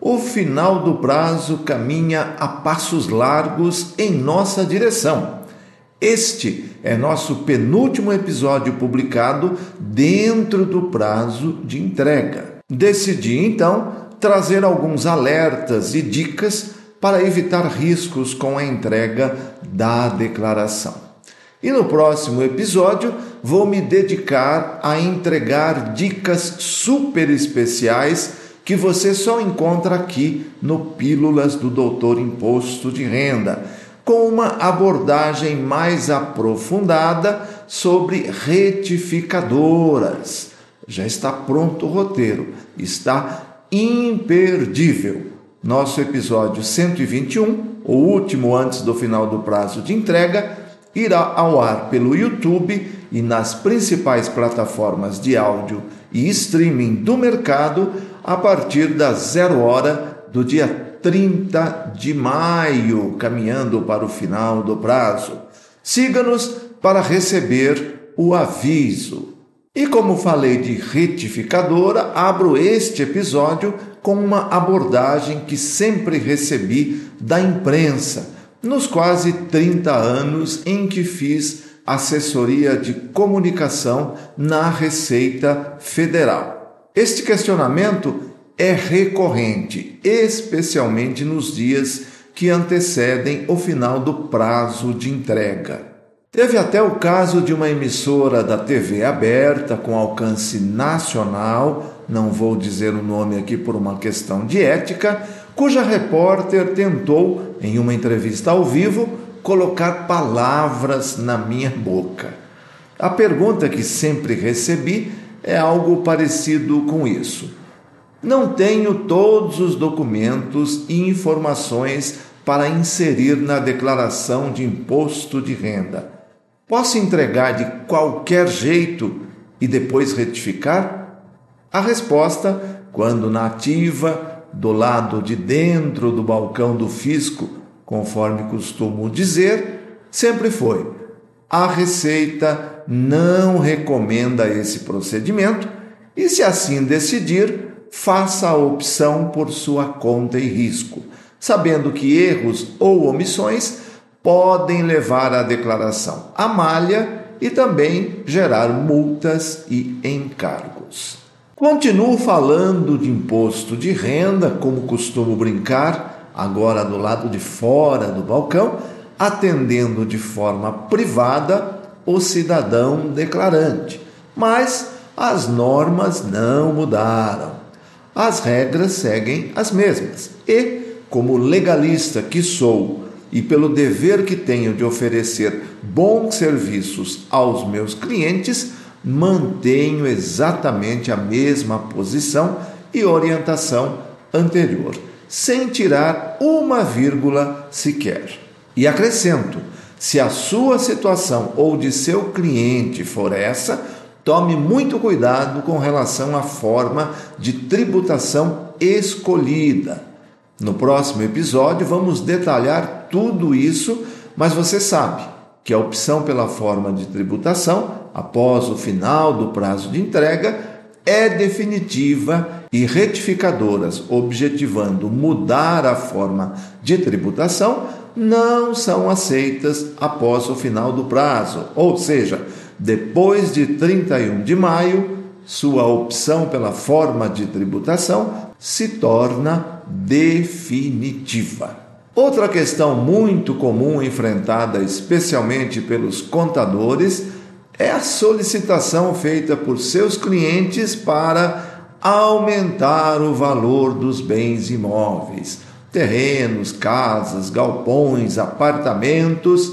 o final do prazo caminha a passos largos em nossa direção. Este é nosso penúltimo episódio publicado dentro do prazo de entrega. Decidi então trazer alguns alertas e dicas para evitar riscos com a entrega da declaração. E no próximo episódio vou me dedicar a entregar dicas super especiais que você só encontra aqui no Pílulas do Doutor Imposto de Renda, com uma abordagem mais aprofundada sobre retificadoras. Já está pronto o roteiro, está imperdível. Nosso episódio 121, o último antes do final do prazo de entrega, irá ao ar pelo YouTube e nas principais plataformas de áudio e streaming do mercado a partir da zero hora do dia 30 de maio, caminhando para o final do prazo. Siga-nos para receber o aviso. E como falei de retificadora, abro este episódio com uma abordagem que sempre recebi da imprensa nos quase 30 anos em que fiz assessoria de comunicação na Receita Federal. Este questionamento é recorrente, especialmente nos dias que antecedem o final do prazo de entrega. Teve até o caso de uma emissora da TV aberta com alcance nacional, não vou dizer o nome aqui por uma questão de ética, cuja repórter tentou, em uma entrevista ao vivo, colocar palavras na minha boca. A pergunta que sempre recebi é algo parecido com isso. Não tenho todos os documentos e informações para inserir na declaração de imposto de renda. Posso entregar de qualquer jeito e depois retificar? A resposta, quando na ativa, do lado de dentro do balcão do fisco, conforme costumo dizer, sempre foi: a Receita não recomenda esse procedimento e, se assim decidir, faça a opção por sua conta e risco, sabendo que erros ou omissões podem levar a declaração à malha e também gerar multas e encargos. Continuo falando de imposto de renda, como costumo brincar, agora do lado de fora do balcão, atendendo de forma privada o cidadão declarante. Mas as normas não mudaram. As regras seguem as mesmas. E, como legalista que sou, e pelo dever que tenho de oferecer bons serviços aos meus clientes, mantenho exatamente a mesma posição e orientação anterior sem tirar uma vírgula sequer. E acrescento: se a sua situação ou de seu cliente for essa, tome muito cuidado com relação à forma de tributação escolhida. No próximo episódio vamos detalhar tudo isso, mas você sabe que a opção pela forma de tributação, após o final do prazo de entrega, é definitiva e retificadoras objetivando mudar a forma de tributação não são aceitas após o final do prazo, ou seja, depois de 31 de maio, sua opção pela forma de tributação se torna definitiva. Outra questão muito comum enfrentada especialmente pelos contadores é a solicitação feita por seus clientes para aumentar o valor dos bens imóveis, terrenos, casas, galpões, apartamentos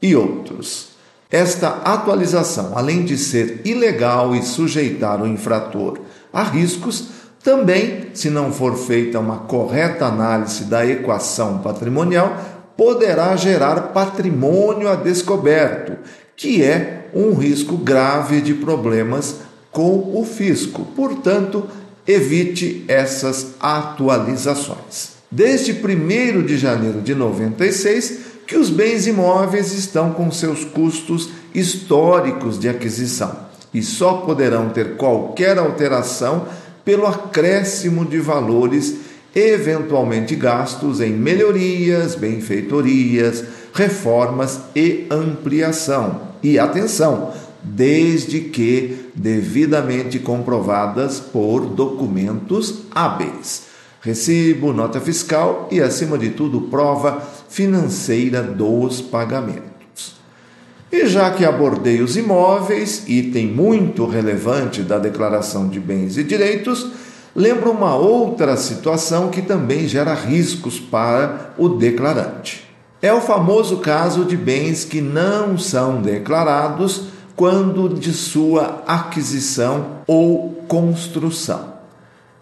e outros. Esta atualização, além de ser ilegal e sujeitar o infrator a riscos, Também, se não for feita uma correta análise da equação patrimonial, poderá gerar patrimônio a descoberto, que é um risco grave de problemas com o fisco. Portanto, evite essas atualizações. Desde 1 de janeiro de 96, que os bens imóveis estão com seus custos históricos de aquisição e só poderão ter qualquer alteração pelo acréscimo de valores eventualmente gastos em melhorias, benfeitorias, reformas e ampliação. E atenção, desde que devidamente comprovadas por documentos hábeis. Recibo, nota fiscal e, acima de tudo, prova financeira dos pagamentos. E já que abordei os imóveis, item muito relevante da declaração de bens e direitos, lembro uma outra situação que também gera riscos para o declarante. É o famoso caso de bens que não são declarados quando de sua aquisição ou construção.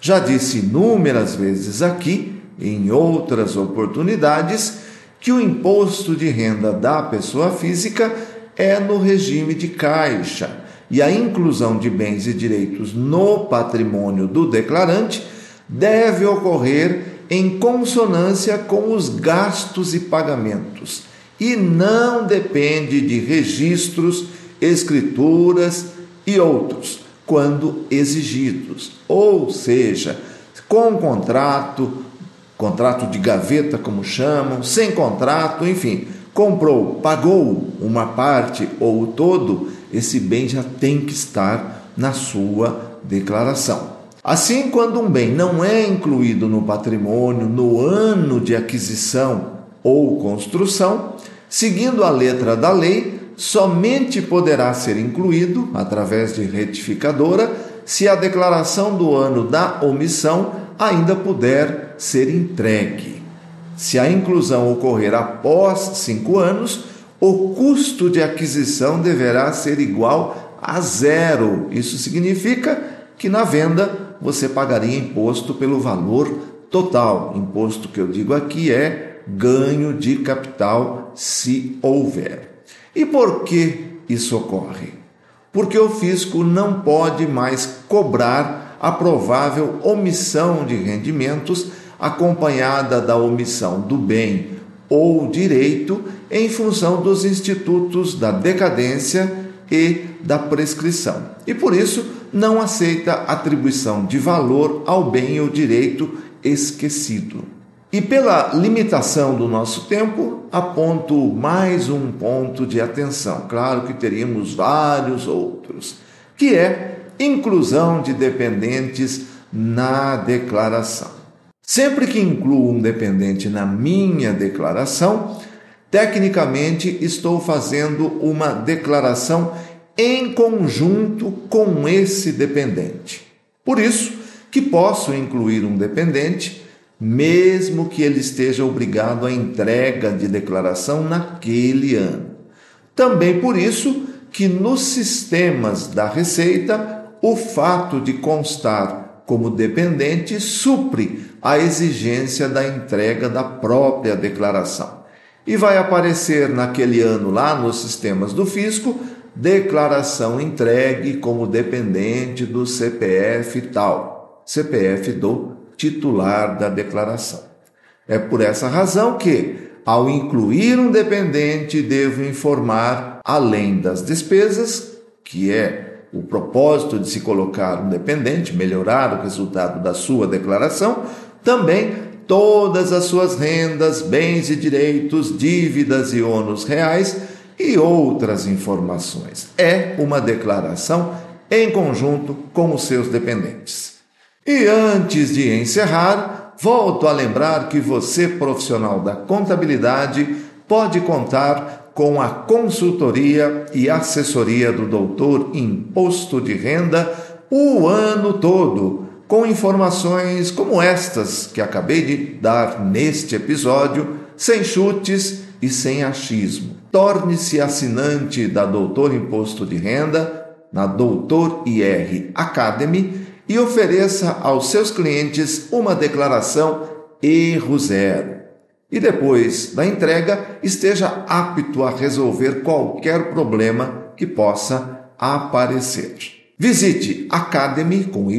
Já disse inúmeras vezes aqui, em outras oportunidades, que o imposto de renda da pessoa física é no regime de caixa e a inclusão de bens e direitos no patrimônio do declarante deve ocorrer em consonância com os gastos e pagamentos e não depende de registros, escrituras e outros, quando exigidos. Ou seja, com contrato, contrato de gaveta, como chamam, sem contrato, enfim, comprou, pagou uma parte ou o todo, esse bem já tem que estar na sua declaração. Assim, quando um bem não é incluído no patrimônio no ano de aquisição ou construção, seguindo a letra da lei, somente poderá ser incluído, através de retificadora, se a declaração do ano da omissão ainda puder ser entregue. Se a inclusão ocorrer após cinco anos, o custo de aquisição deverá ser igual a zero. Isso significa que na venda você pagaria imposto pelo valor total. Imposto que eu digo aqui é ganho de capital, se houver. E por que isso ocorre? Porque o fisco não pode mais cobrar a provável omissão de rendimentos acompanhada da omissão do bem ou direito em função dos institutos da decadência e da prescrição. E por isso não aceita atribuição de valor ao bem ou direito esquecido. E pela limitação do nosso tempo, aponto mais um ponto de atenção. Claro que teríamos vários outros, que é inclusão de dependentes na declaração. Sempre que incluo um dependente na minha declaração, tecnicamente estou fazendo uma declaração em conjunto com esse dependente. Por isso que posso incluir um dependente, mesmo que ele esteja obrigado à entrega de declaração naquele ano. Também por isso que nos sistemas da Receita, o fato de constar como dependente supre a exigência da entrega da própria declaração. E vai aparecer naquele ano lá nos sistemas do fisco declaração entregue como dependente do CPF tal, CPF do titular da declaração. É por essa razão que, ao incluir um dependente, devo informar, além das despesas, que é o propósito de se colocar um dependente, melhorar o resultado da sua declaração, também todas as suas rendas, bens e direitos, dívidas e ônus reais e outras informações. É uma declaração em conjunto com os seus dependentes. E antes de encerrar, volto a lembrar que você, profissional da contabilidade, pode contar com a consultoria e assessoria do doutor Imposto de Renda o ano todo, com informações como estas que acabei de dar neste episódio, sem chutes e sem achismo. Torne-se assinante da Doutor Imposto de Renda na Doutor IR Academy e ofereça aos seus clientes uma declaração erro zero. E depois da entrega, esteja apto a resolver qualquer problema que possa aparecer. Visite academy com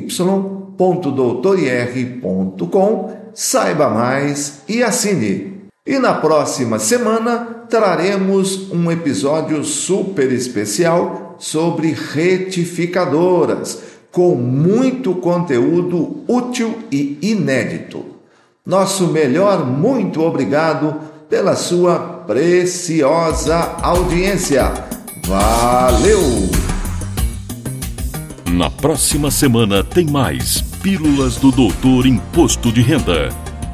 saiba mais e assine. E na próxima semana traremos um episódio super especial sobre retificadoras, com muito conteúdo útil e inédito. Nosso melhor muito obrigado pela sua preciosa audiência. Valeu! Na próxima semana tem mais Pílulas do Doutor Imposto de Renda.